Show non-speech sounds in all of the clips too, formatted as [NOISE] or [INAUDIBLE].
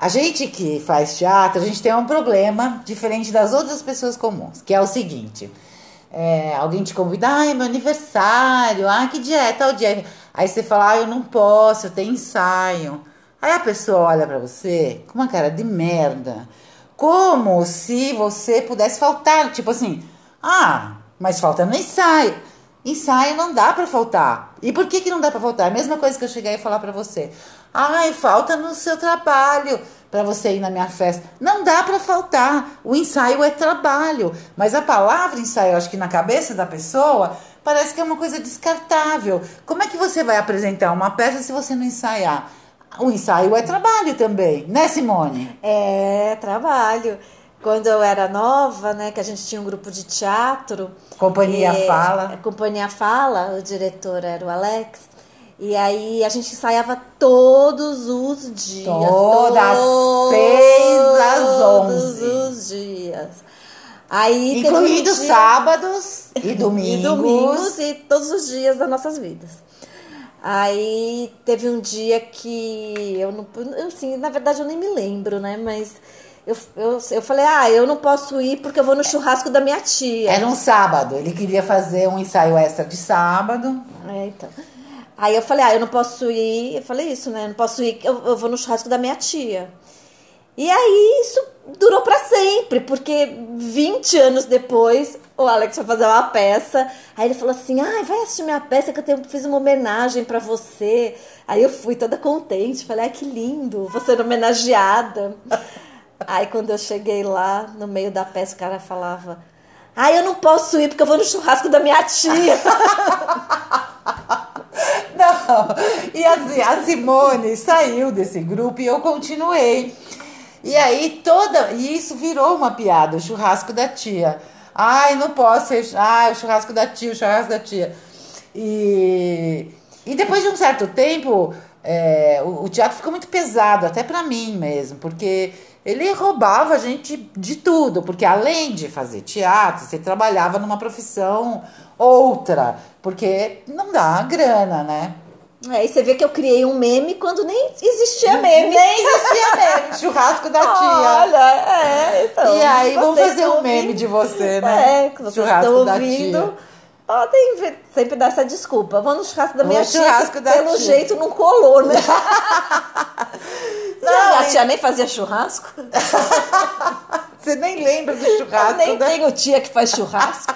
A gente que faz teatro, a gente tem um problema diferente das outras pessoas comuns, que é o seguinte. É, alguém te convida, é meu aniversário, ah, que dia é, tal dia. Aí você fala, ah, eu não posso, eu tenho ensaio. Aí a pessoa olha para você com uma cara de merda, como se você pudesse faltar, tipo assim, ah, mas falta no ensaio. Ensaio não dá para faltar. E por que, que não dá para faltar? A mesma coisa que eu cheguei a falar para você. Ai, falta no seu trabalho para você ir na minha festa. Não dá para faltar. O ensaio é trabalho. Mas a palavra ensaio, acho que na cabeça da pessoa, parece que é uma coisa descartável. Como é que você vai apresentar uma peça se você não ensaiar? O ensaio é trabalho também, né, Simone? É, trabalho quando eu era nova, né, que a gente tinha um grupo de teatro. Companhia e, Fala. Companhia Fala, o diretor era o Alex. E aí a gente ensaiava todos os dias. Todas todos seis às onze. Todos os dias. Aí, Incluindo um dia... sábados e [LAUGHS] domingos. e domingos e todos os dias das nossas vidas. Aí teve um dia que eu não. Assim, na verdade eu nem me lembro, né? Mas eu, eu, eu falei, ah, eu não posso ir porque eu vou no churrasco da minha tia. Era um sábado, ele queria fazer um ensaio extra de sábado. É, então. Aí eu falei, ah, eu não posso ir. Eu falei isso, né? Eu não posso ir, eu, eu vou no churrasco da minha tia. E aí isso durou para sempre, porque 20 anos depois o Alex foi fazer uma peça. Aí ele falou assim: ah, vai assistir minha peça que eu tenho, fiz uma homenagem para você. Aí eu fui toda contente, falei: ah, que lindo, você ser homenageada. Aí quando eu cheguei lá, no meio da peça, o cara falava: Ah, eu não posso ir porque eu vou no churrasco da minha tia. [LAUGHS] não, e assim, a Simone saiu desse grupo e eu continuei. E aí toda. E isso virou uma piada, o churrasco da tia. Ai, não posso ser. Ai, o churrasco da tia, o churrasco da tia. E, e depois de um certo tempo, é, o, o teatro ficou muito pesado, até para mim mesmo, porque ele roubava a gente de tudo, porque além de fazer teatro, você trabalhava numa profissão outra, porque não dá grana, né? Aí você vê que eu criei um meme quando nem existia meme. Nem existia meme. [LAUGHS] Churrasco da tia. Olha, é, então. E aí vamos fazer um meme de você, né? É, que vocês Churrasco estão ouvindo. Ó, tem sempre dar essa desculpa. Vamos no churrasco da minha tia. Churrasco da pelo tia. jeito não colou, né? [LAUGHS] Não, a tia nem fazia churrasco. [LAUGHS] Você nem lembra do churrasco. Eu nem né? tenho tia que faz churrasco.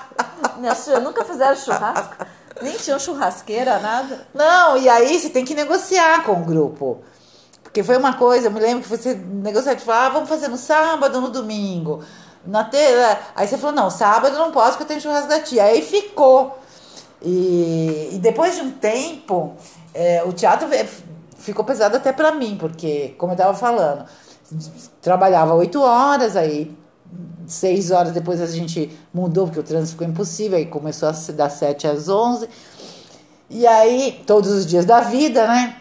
Minhas tias nunca fizeram churrasco. Nem tinham churrasqueira, nada. Não, e aí você tem que negociar com o grupo. Porque foi uma coisa, eu me lembro que você negociou, tipo, ah, vamos fazer no sábado ou no domingo. Na te... Aí você falou, não, sábado eu não posso porque eu tenho churrasco da tia. Aí ficou. E, e depois de um tempo, é, o teatro ficou pesado até para mim, porque, como eu estava falando, trabalhava oito horas, aí seis horas depois a gente mudou, porque o trânsito ficou impossível, aí começou a das sete às onze. E aí, todos os dias da vida, né?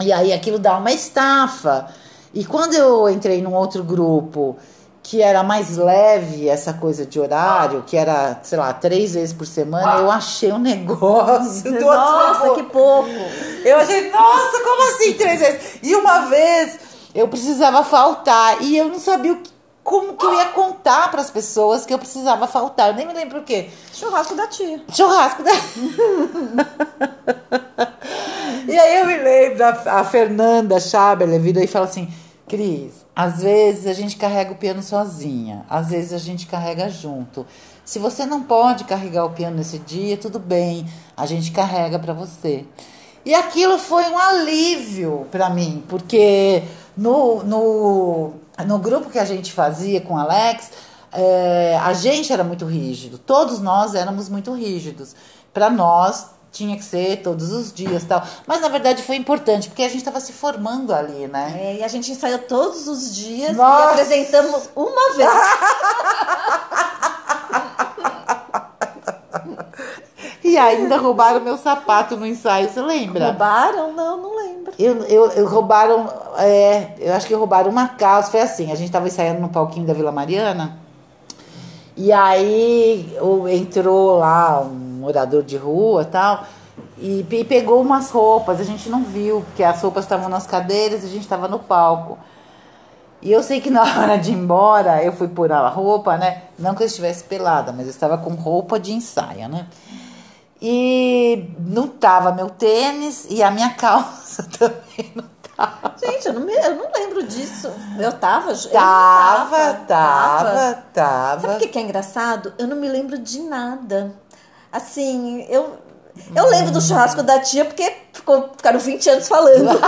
E aí aquilo dá uma estafa. E quando eu entrei num outro grupo que era mais leve essa coisa de horário, que era, sei lá, três vezes por semana, eu achei um negócio. Nossa, que pouco! Eu achei, nossa, como assim três vezes? E uma vez eu precisava faltar e eu não sabia o que, como que eu ia contar para as pessoas que eu precisava faltar. Eu nem me lembro o quê. Churrasco da tia. Churrasco da. [LAUGHS] e aí eu me lembro, a, a Fernanda Chaber virou e falou assim: Cris, às vezes a gente carrega o piano sozinha, às vezes a gente carrega junto. Se você não pode carregar o piano nesse dia, tudo bem, a gente carrega para você. E aquilo foi um alívio para mim, porque no, no, no grupo que a gente fazia com Alex, é, a gente era muito rígido, todos nós éramos muito rígidos. Para nós, tinha que ser todos os dias tal. Mas na verdade foi importante, porque a gente estava se formando ali, né? É, e a gente ensaiou todos os dias Nossa. e apresentamos uma vez. [LAUGHS] e ainda roubaram meu sapato no ensaio, você lembra? Roubaram? Não, não lembro. Eu, eu, eu roubaram, é, eu acho que roubaram uma calça, foi assim, a gente estava ensaiando no palquinho da Vila Mariana. E aí entrou lá um morador de rua tal, e, e pegou umas roupas, a gente não viu, porque as roupas estavam nas cadeiras e a gente estava no palco. E eu sei que na [LAUGHS] hora de ir embora, eu fui pôr a roupa, né? Não que eu estivesse pelada, mas eu estava com roupa de ensaio, né? E não tava meu tênis e a minha [LAUGHS] calça também não tava. Gente, eu não, me, eu não lembro disso. Eu tava, eu Tava, tava, tava, tava. Sabe o que que é engraçado? Eu não me lembro de nada. Assim, eu, eu lembro do churrasco da tia porque ficou, ficaram 20 anos falando. [LAUGHS]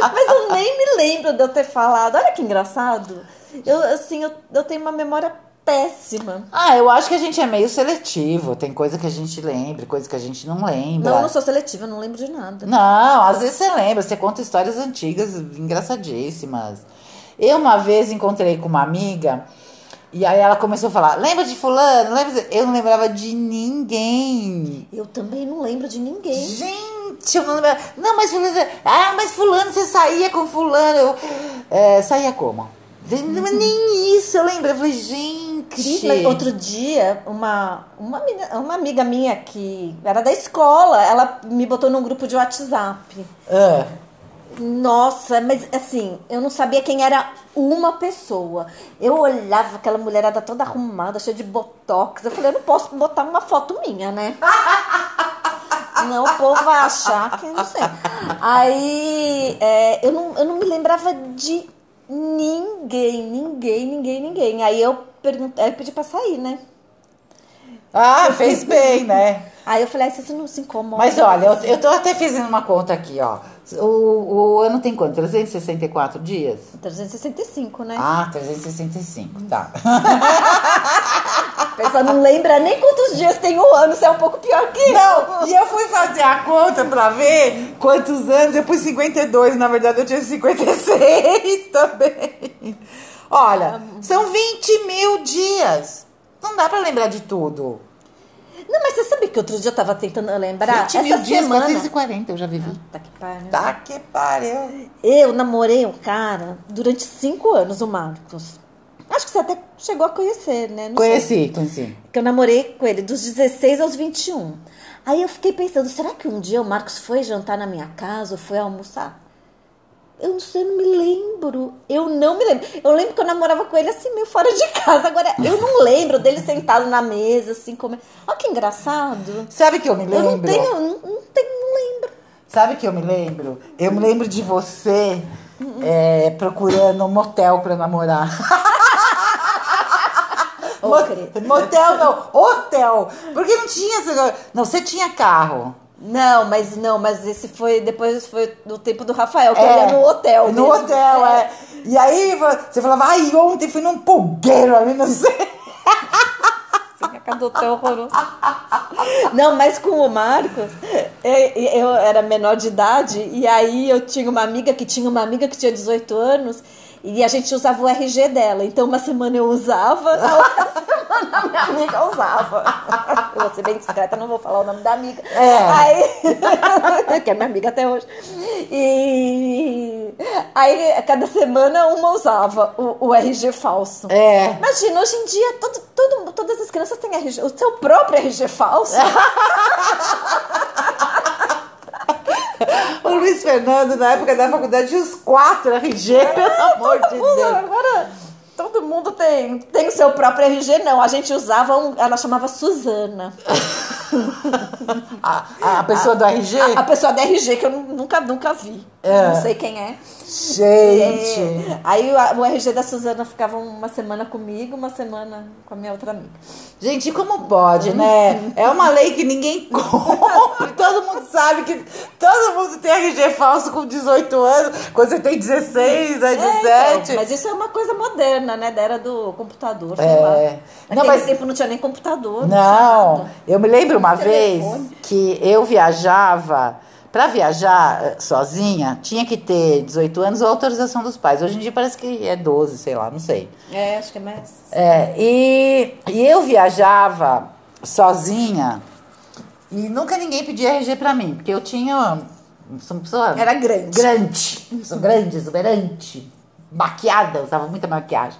Mas eu nem me lembro de eu ter falado. Olha que engraçado. Eu, assim, eu, eu tenho uma memória péssima. Ah, eu acho que a gente é meio seletivo. Tem coisa que a gente lembra, coisa que a gente não lembra. Não, eu não sou seletiva, eu não lembro de nada. Não, às vezes você lembra, você conta histórias antigas, engraçadíssimas. Eu uma vez encontrei com uma amiga e aí ela começou a falar: lembra de fulano? Lembra de... Eu não lembrava de ninguém. Eu também não lembro de ninguém. Gente, eu não lembrava. Não, mas fulano. Ah, mas fulano, você saía com fulano. Eu, é, saía como? Nem isso eu lembro. Eu falei, gente. Mas outro dia, uma, uma, amiga- uma amiga minha que era da escola, ela me botou num grupo de WhatsApp. Ah, Nossa, mas assim, eu não sabia quem era uma pessoa. Eu olhava aquela mulherada toda arrumada, cheia de botox. Eu falei, eu não posso botar uma foto minha, né? [LAUGHS] Não, o povo vai achar que não sei. Aí é, eu, não, eu não me lembrava de ninguém, ninguém, ninguém, ninguém. Aí eu perguntei, eu pedi pra sair, né? Ah, fez bem, né? Aí eu falei, "Ai, você não se incomoda. Mas olha, eu, eu tô até fazendo uma conta aqui, ó. O, o ano tem quanto? 364 dias? 365, né? Ah, 365, tá. [LAUGHS] A pessoa não lembra nem quantos dias tem o ano, você é um pouco pior que eu. Não, e eu fui fazer a conta pra ver quantos anos. Eu pus 52, na verdade eu tinha 56 [LAUGHS] também. Olha, são 20 mil dias. Não dá pra lembrar de tudo. Não, mas você sabe que outro dia eu tava tentando lembrar? 20 mil Essa dias, semana. 440 eu já vivi. Tá que pariu. Tá que pariu. Eu namorei um cara durante cinco anos, o Marcos. Acho que você até chegou a conhecer, né? Não sei. Conheci, conheci. Que eu namorei com ele dos 16 aos 21. Aí eu fiquei pensando, será que um dia o Marcos foi jantar na minha casa ou foi almoçar? Eu não sei, eu não me lembro. Eu não me lembro. Eu lembro que eu namorava com ele assim, meio fora de [LAUGHS] casa. Agora, eu não lembro dele sentado na mesa, assim, comendo. Olha que engraçado. Sabe que eu me Eu não lembro? tenho, não, não tenho, não lembro. Sabe que eu me lembro? Eu me lembro de você é, procurando um motel pra namorar. [LAUGHS] Motel não, hotel. Porque não tinha. Não, você tinha carro. Não, mas não, mas esse foi depois foi no tempo do Rafael, que É, ele ia no hotel. No mesmo. hotel, é. E aí você falava, ai, ontem fui num pulgueiro ali, não sei. Cada hotel horroroso. Não, mas com o Marcos, eu, eu era menor de idade, e aí eu tinha uma amiga que tinha uma amiga que tinha 18 anos, e a gente usava o RG dela. Então, uma semana eu usava, na outra [LAUGHS] semana a minha amiga usava. Eu vou ser bem discreta, não vou falar o nome da amiga. É. Aí, [LAUGHS] que é minha amiga até hoje. E aí, a cada semana uma usava o, o RG falso. É. Imagina, hoje em dia todo, todo, todas as crianças têm RG, o seu próprio RG falso. [LAUGHS] O Luiz Fernando, na época da faculdade, tinha os quatro RG, pelo amor de Deus. agora todo mundo tem, tem o seu próprio RG, não. A gente usava um, ela chamava Suzana. [LAUGHS] A, a pessoa do RG? A, a pessoa da RG que eu nu- nunca, nunca vi. É. Não sei quem é. Gente. É, [LAUGHS] Aí o, o RG da Suzana ficava uma semana comigo, uma semana com a minha outra amiga. Gente, como pode, né? [LAUGHS] É uma lei que ninguém [LAUGHS] compra. Todo mundo sabe que todo mundo tem RG falso com 18 anos. Quando você tem 16, é 17. É, então, mas isso é uma coisa moderna, né? Da era do computador, sei É. lá. Não, mas- tempo não tinha nem computador. Não, nada. eu me lembro uma vez Telefone. que eu viajava. Pra viajar eh, sozinha, tinha que ter 18 anos ou autorização dos pais. Hoje em dia parece que é 12, sei lá, não sei. É, acho que é mais. É, e, e eu viajava sozinha e nunca ninguém pedia RG pra mim, porque eu tinha. Sou uma pessoa Era grande. grande, sou grande, exuberante, maquiada, usava muita maquiagem.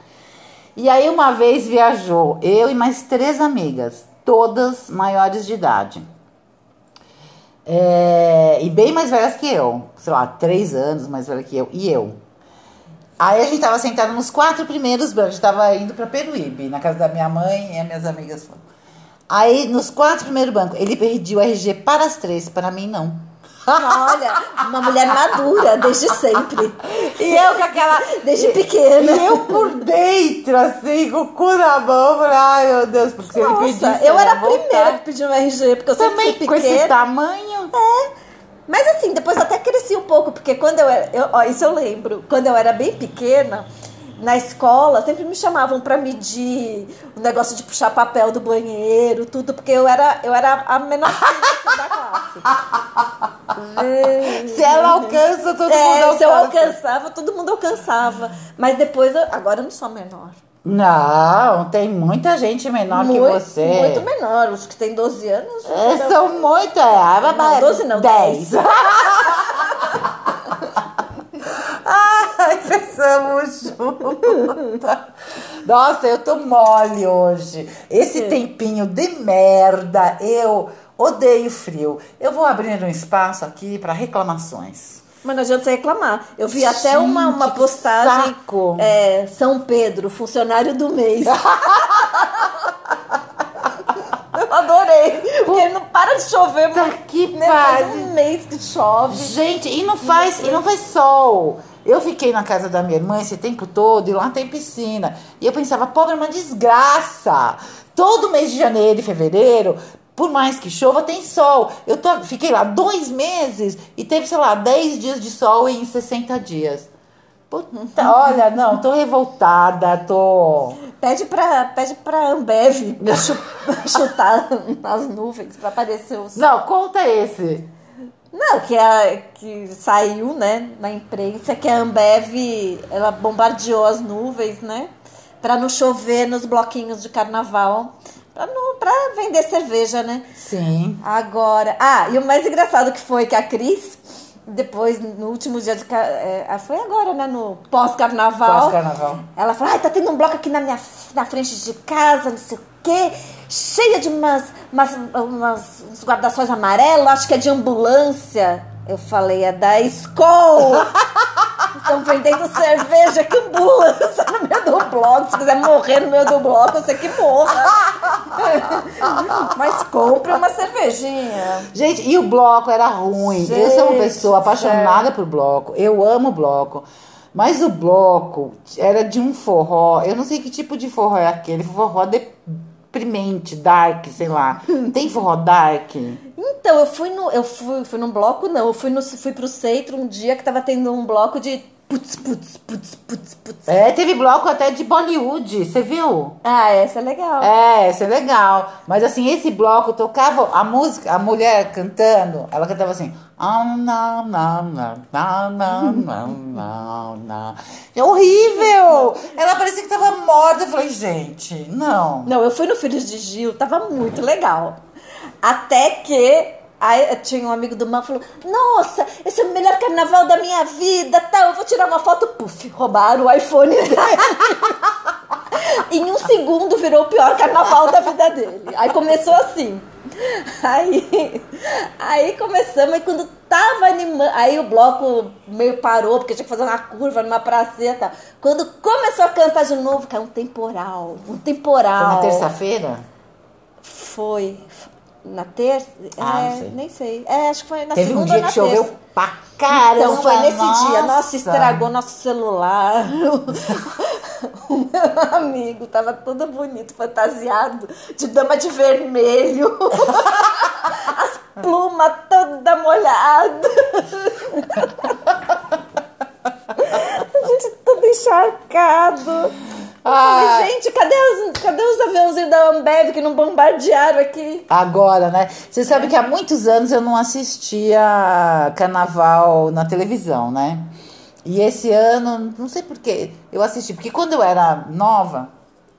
E aí uma vez viajou eu e mais três amigas, todas maiores de idade. É, e bem mais velhas que eu, sei lá, três anos mais velha que eu, e eu. Aí a gente tava sentado nos quatro primeiros bancos. A gente tava indo pra Peruíbe, na casa da minha mãe e as minhas amigas foram. Aí, nos quatro primeiros bancos, ele pediu o RG para as três, para mim não. Olha, uma mulher madura, desde sempre. [LAUGHS] E eu com aquela. Desde pequena. E eu por dentro, assim, com o cu na mão, falei, ai meu Deus, porque se ele Nossa, pedisse. eu era a primeira que pediu um RG, porque eu Também sempre com fui esse pequena. tamanho. É. Mas assim, depois eu até cresci um pouco, porque quando eu era. eu- ó, isso eu lembro. Quando eu era bem pequena, na escola, sempre me chamavam pra medir o negócio de puxar papel do banheiro, tudo, porque eu era, eu era a menor [LAUGHS] filha da classe. Se ela alcança, todo mundo É, alcança. se eu alcançava, todo mundo alcançava. Mas depois, eu- agora eu não sou menor. Não, tem muita gente menor muito, que você. Muito menor. Os que têm 12 anos. É, são muito. É, Não, 12 não, 10. [LAUGHS] Ai, pensamos juntas. Nossa, eu tô mole hoje. Esse tempinho de merda, eu odeio frio. Eu vou abrir um espaço aqui para reclamações. Mas não adianta você reclamar. Eu vi até uma, uma Gente, que postagem. saco. é, São Pedro, funcionário do mês. [LAUGHS] Eu adorei. Porque não para de chover. Mas, que né, Faz um mês que chove. Gente, e não faz, e não faz sol. Eu fiquei na casa da minha irmã esse tempo todo e lá tem piscina. E eu pensava, pobre, é uma desgraça. Todo mês de janeiro e fevereiro, por mais que chova, tem sol. Eu tô, fiquei lá dois meses e teve, sei lá, 10 dias de sol em 60 dias. Puta, olha, não, tô revoltada, tô. Pede pra, pede pra Ambev [LAUGHS] chu- chutar nas nuvens pra aparecer os. Não, conta esse. Não, que, a, que saiu, né, na imprensa, que a Ambev, ela bombardeou as nuvens, né, pra não chover nos bloquinhos de carnaval, pra vender cerveja, né. Sim. Agora, ah, e o mais engraçado que foi que a Cris, depois, no último dia de, é, foi agora, né, no pós-carnaval, Pós-carnaval. ela falou, ai, tá tendo um bloco aqui na minha na frente de casa, não sei o quê, cheia de umas, umas, umas uns guarda-sóis amarelos, acho que é de ambulância. Eu falei, é da Skol. [LAUGHS] Estão vendendo cerveja que ambulância no meio do bloco. Se quiser morrer no meio do bloco, você que morra. [LAUGHS] Mas compre uma cervejinha. Gente, e o bloco era ruim. eu sou uma Gente pessoa apaixonada por bloco. Eu amo bloco. Mas o bloco era de um forró. Eu não sei que tipo de forró é aquele. Forró deprimente, dark, sei lá. [LAUGHS] Tem forró dark? Então, eu fui no. Eu fui, fui num bloco, não. Eu fui, no, fui pro centro um dia que tava tendo um bloco de Putz, putz, putz, putz, putz. É, teve bloco até de Bollywood, você viu? Ah, essa é legal. É, essa é legal. Mas assim, esse bloco tocava a música, a mulher cantando, ela cantava assim. É horrível! Ela parecia que tava morta. Eu falei, gente, não. Não, eu fui no Filhos de Gil, tava muito legal. Até que aí tinha um amigo do Man falou: Nossa, esse é o melhor carnaval da minha vida, tal. Eu vou tirar uma foto, puf, roubaram o iPhone dele. [LAUGHS] em um segundo virou o pior carnaval da vida dele. Aí começou assim. Aí, aí começamos, e quando tava animando, aí o bloco meio parou, porque tinha que fazer uma curva numa praceta. Quando começou a cantar de novo, caiu um temporal, um Foi temporal. na terça-feira? Foi na terça? Ah, é, sei. nem sei. É, acho que foi na Teve um segunda dia ou na que choveu terça. pra caramba. Então foi nesse dia. Nossa, nossa. estragou nosso celular. [LAUGHS] o [LAUGHS] meu amigo tava todo bonito, fantasiado, de dama de vermelho. [LAUGHS] As plumas toda molhada. A gente todo encharcado. Ah. falei, gente, cadê os, cadê os aviãozinhos da Ambev que não bombardearam aqui? Agora, né? Você sabe que há muitos anos eu não assistia carnaval na televisão, né? E esse ano, não sei porquê, eu assisti. Porque quando eu era nova,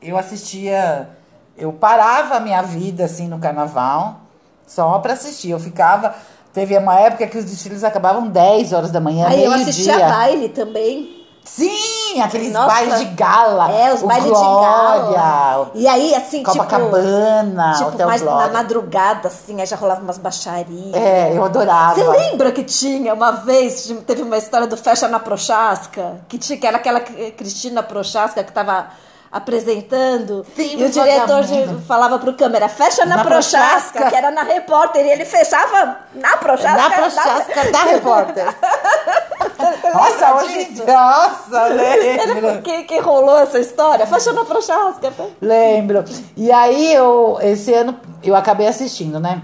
eu assistia. Eu parava a minha vida assim no carnaval só pra assistir. Eu ficava. Teve uma época que os desfiles acabavam 10 horas da manhã, Aí eu assistia baile também. Sim, Sim, aqueles Nossa. bailes de gala. É, os bailes Glória, de gala. E aí, assim, Copacabana, tipo, tipo mais Glória. na madrugada, assim, aí já rolava umas baixarias. É, eu adorava. Você lembra que tinha uma vez, teve uma história do Fecha na Prochasca? Que, tinha, que era aquela Cristina Prochasca que estava apresentando. Sim, e o diretor de- falava pro câmera, fecha na, Na Prochasca, Prochasca. que era na repórter. E ele fechava na Prochasca. Na Prochasca da repórter. [LAUGHS] Você Nossa, hoje. disso? Nossa, [LAUGHS] lembro. que, que rolou essa história? Fecha na Prochasca. Lembro. E aí, eu, esse ano, eu acabei assistindo, né?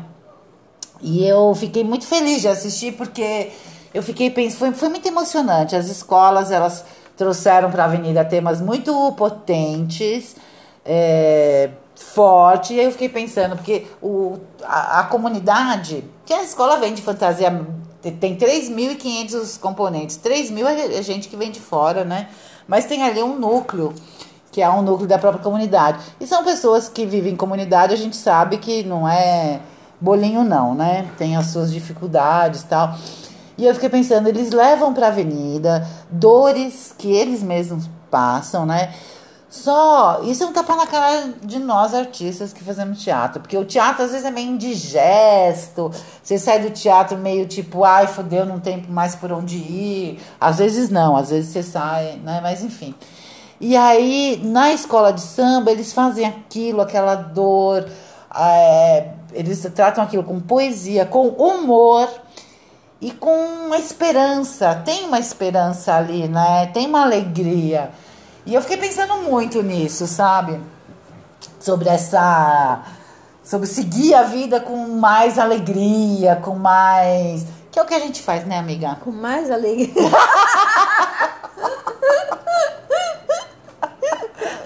E eu fiquei muito feliz de assistir, porque eu fiquei pensando, foi, foi muito emocionante. As escolas, elas trouxeram para a Avenida temas muito potentes, é, forte. E aí eu fiquei pensando, porque o, a, a comunidade, que a escola vende fantasia, tem 3.500 componentes. 3 mil é gente que vem de fora, né? Mas tem ali um núcleo que é um núcleo da própria comunidade. E são pessoas que vivem em comunidade, a gente sabe que não é bolinho não, né? Tem as suas dificuldades e tal. E eu fiquei pensando, eles levam para avenida dores que eles mesmos passam, né? Só, isso é um tapa na cara de nós artistas que fazemos teatro, porque o teatro às vezes é meio indigesto, você sai do teatro meio tipo, ai, fodeu, não tem mais por onde ir. Às vezes não, às vezes você sai, né? Mas enfim. E aí, na escola de samba, eles fazem aquilo, aquela dor, é, eles tratam aquilo com poesia, com humor e com uma esperança. Tem uma esperança ali, né? Tem uma alegria. E eu fiquei pensando muito nisso, sabe? Sobre essa. Sobre seguir a vida com mais alegria, com mais. Que é o que a gente faz, né, amiga? Com mais alegria. [LAUGHS]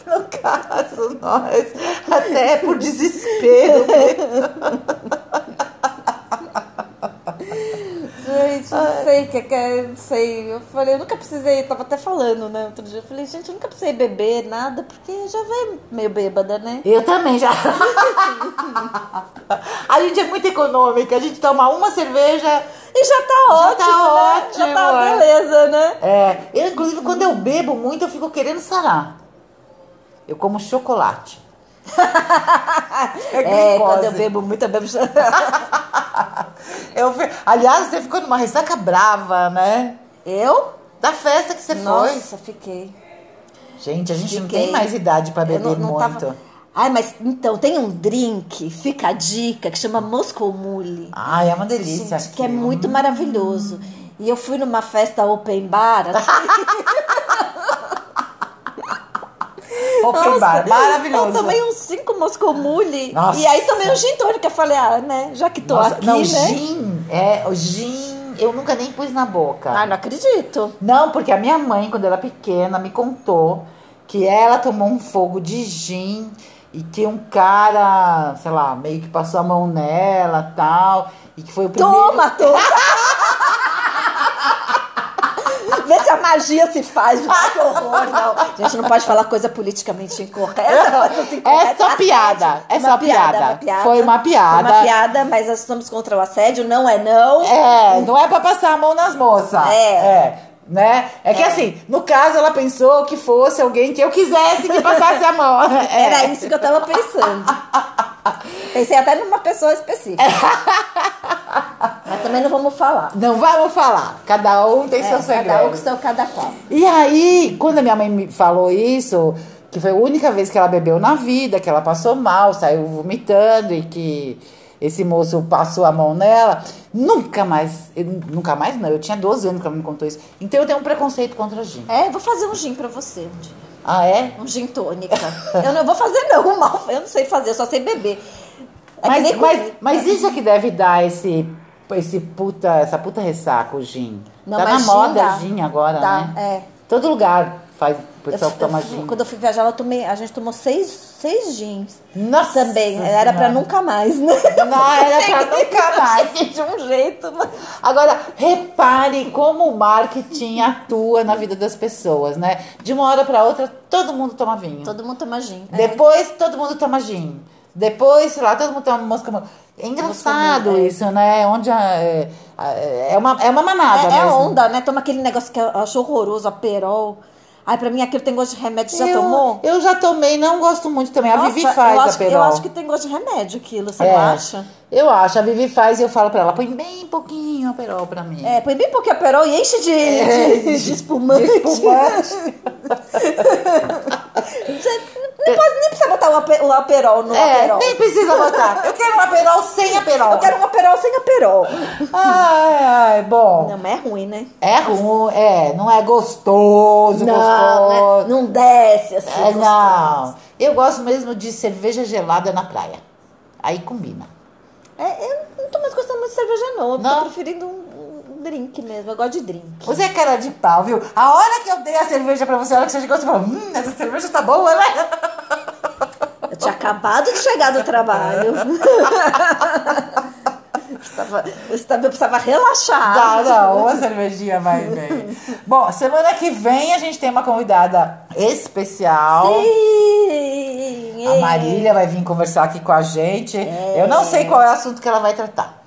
No caso, nós, até por desespero. [LAUGHS] Gente, não sei que, que é, não sei. Eu falei, eu nunca precisei, eu tava até falando, né, outro dia. Eu falei, gente, eu nunca precisei beber nada, porque já vai meio bêbada, né? Eu também já. [LAUGHS] a gente é muito econômica, a gente toma uma cerveja. E já tá Já ótimo, tá né? ótimo, Já tá é. beleza, né? É, eu, inclusive, quando eu bebo muito, eu fico querendo sarar. Eu como chocolate. [LAUGHS] É, glicose. quando eu bebo muito, eu bebo... [LAUGHS] [LAUGHS] Eu aliás, você ficou numa ressaca brava, né? Eu? Da festa que você foi. Nossa, fiquei. Gente, a gente não Fiquei. tem mais idade Eu beber não, não muito. tava... Ai, mas então, tem um drink, fica a dica, que chama Moscow Mule. Ai, é uma delícia. Gente, que é muito maravilhoso. E eu fui numa festa open bar, assim, [LAUGHS] Open Nossa, bar, maravilhoso. Eu tomei uns cinco Moscow Mule. Nossa. E aí tomei um gin tônica. Eu falei, ah, né? Já que tô Nossa, aqui, não, né? gin, é, o gin, eu nunca nem pus na boca. Ah, não acredito. Não, porque a minha mãe, quando era pequena, me contou que ela tomou um fogo de gin e que um cara, sei lá, meio que passou a mão nela tal. E que foi o primeiro. Toma, toma. [LAUGHS] Vê se a magia se faz. Ai, que horror, não. Gente, não pode falar coisa politicamente incorreta. coisas É incorretas. só piada. É só piada, piada. uma piada. Foi uma piada. Uma piada, mas nós estamos contra o assédio. Não é não. É, não é pra passar a mão nas moças. É. É. Né? É que assim, no caso ela pensou que fosse alguém que eu quisesse que passasse a mão. [LAUGHS] É. Era isso que eu tava pensando. [LAUGHS] Pensei até numa pessoa específica. [LAUGHS] Mas também não vamos falar. Não vamos falar. Cada um tem É, seu segredo. cada um com seu cada qual. E aí, quando a minha mãe me falou isso, que foi a única vez que ela bebeu na vida, que ela passou mal, saiu vomitando e que esse moço passou a mão nela, nunca mais, eu- nunca mais não, eu tinha 12 anos que ela me contou isso. Então eu tenho um preconceito contra gin. É, vou fazer um gin pra você um dia. Ah, é? Um gin tônica. eu não vou fazer não, [LAUGHS] mal. Eu não sei fazer, eu só sei beber. É mas, mas, mas isso é que deve dar esse, esse puta, essa puta ressaca, o gin. Não, tá na moda dá. gin agora, Dá, né? é. Todo lugar faz o pessoal Eu- que toma eu- gin. Quando eu fui viajar, eu tomei, a gente tomou seis, seis gins. Nossa Também. Era pra nunca mais, né? Não, [LAUGHS] era pra nunca mais. De um jeito. mas- Agora, repare como o marketing atua na vida das pessoas, né? De uma hora para outra, todo mundo toma vinho. Todo mundo toma gin. É. Depois, todo mundo toma gin. Depois, sei lá, todo mundo toma mosca. É engraçado é. isso, né? Onde a- é, é, uma, é uma manada É, é onda, né? Toma aquele negócio que eu acho horroroso, a perol. Ai, pra mim aquilo tem gosto de remédio. Você já eu, tomou? Eu já tomei, não gosto muito também. A Nossa, Vivi faz eu a acho, que- Perol. eu acho que tem gosto de remédio aquilo, você É, acha? Eu acho. A Vivi faz e eu falo pra ela, põe bem pouquinho a Perol pra mim. É, põe bem pouquinho a perol e enche de, de, de [LAUGHS] espumante. de espumante. [LAUGHS] Pode nem precisar botar o, o aperol no É, aperol. nem precisa botar. Eu quero uma Perol sem a Perol. Eu quero um aperol sem aperol. Ai, ai, bom. Não, mas é ruim, né? É ruim, é, não é gostoso, Não, gostoso. Né? não desce assim. É, não. Eu gosto mesmo de cerveja gelada na praia. Aí combina. É, eu não tô mais gostando muito de cerveja, não. Eu Não? tô preferindo um, um drink mesmo. Eu gosto de drink. Você é cara de pau, viu? A hora que eu dei a cerveja pra você, a hora que você chegou, você falou, hum, essa cerveja tá boa, né? Eu tinha acabado de chegar do trabalho. [LAUGHS] Estava- eu, precisava relaxar. Tá, não, uma cervejinha vai bem. [LAUGHS] Bom, semana que vem a gente tem uma convidada especial. Sim! A Marília vai vir conversar aqui com a gente. Eu não sei qual é o assunto que ela vai tratar.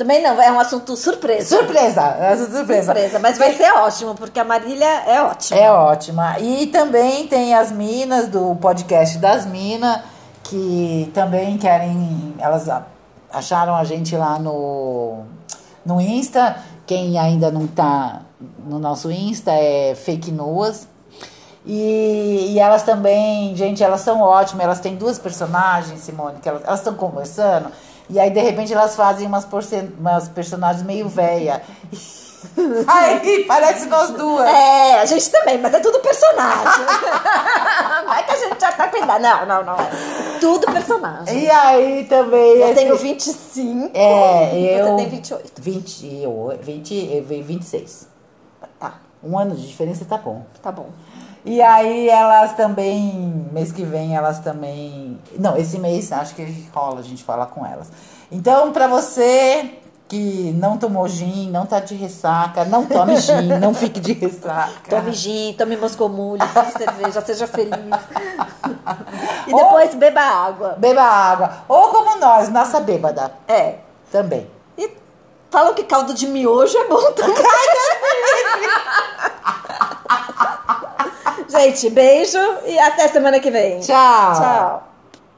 Também não, é um assunto surpresa. Surpresa, é surpresa. Surpresa, mas vai ser ótimo, porque a Marília é ótima. É ótima. E também tem as minas do podcast das minas, que também querem. Elas acharam a gente lá no, no Insta. Quem ainda não tá no nosso Insta é Fake Nuas. E, e elas também, gente, elas são ótimas. Elas têm duas personagens, Simone, que elas estão conversando. E aí, de repente, elas fazem umas, umas personagens meio véia. [LAUGHS] [LAUGHS] Aí, parece nós duas. É, a gente também, mas é tudo personagem. [LAUGHS] não é que a gente já tá cuidando. Não, não, não. Tudo personagem. E aí também. Eu esse- tenho 25. É, e eu. Você tem 28. 20, eu- 20, eu vi 26. Tá, Um ano de diferença tá bom. tá bom. E aí elas também, mês que vem elas também. Não, esse mês acho que rola a gente falar com elas. Então, pra você que não tomou gin, não tá de ressaca, não tome gin, [LAUGHS] não fique de ressaca. Tome gin, tome moscomulho, tome cerveja, seja feliz. E depois beba água. Beba água. Ou como nós, nossa bêbada. É. Também. E falam que caldo de miojo é bom também. [LAUGHS] Gente, beijo e até semana que vem. Tchau. Tchau.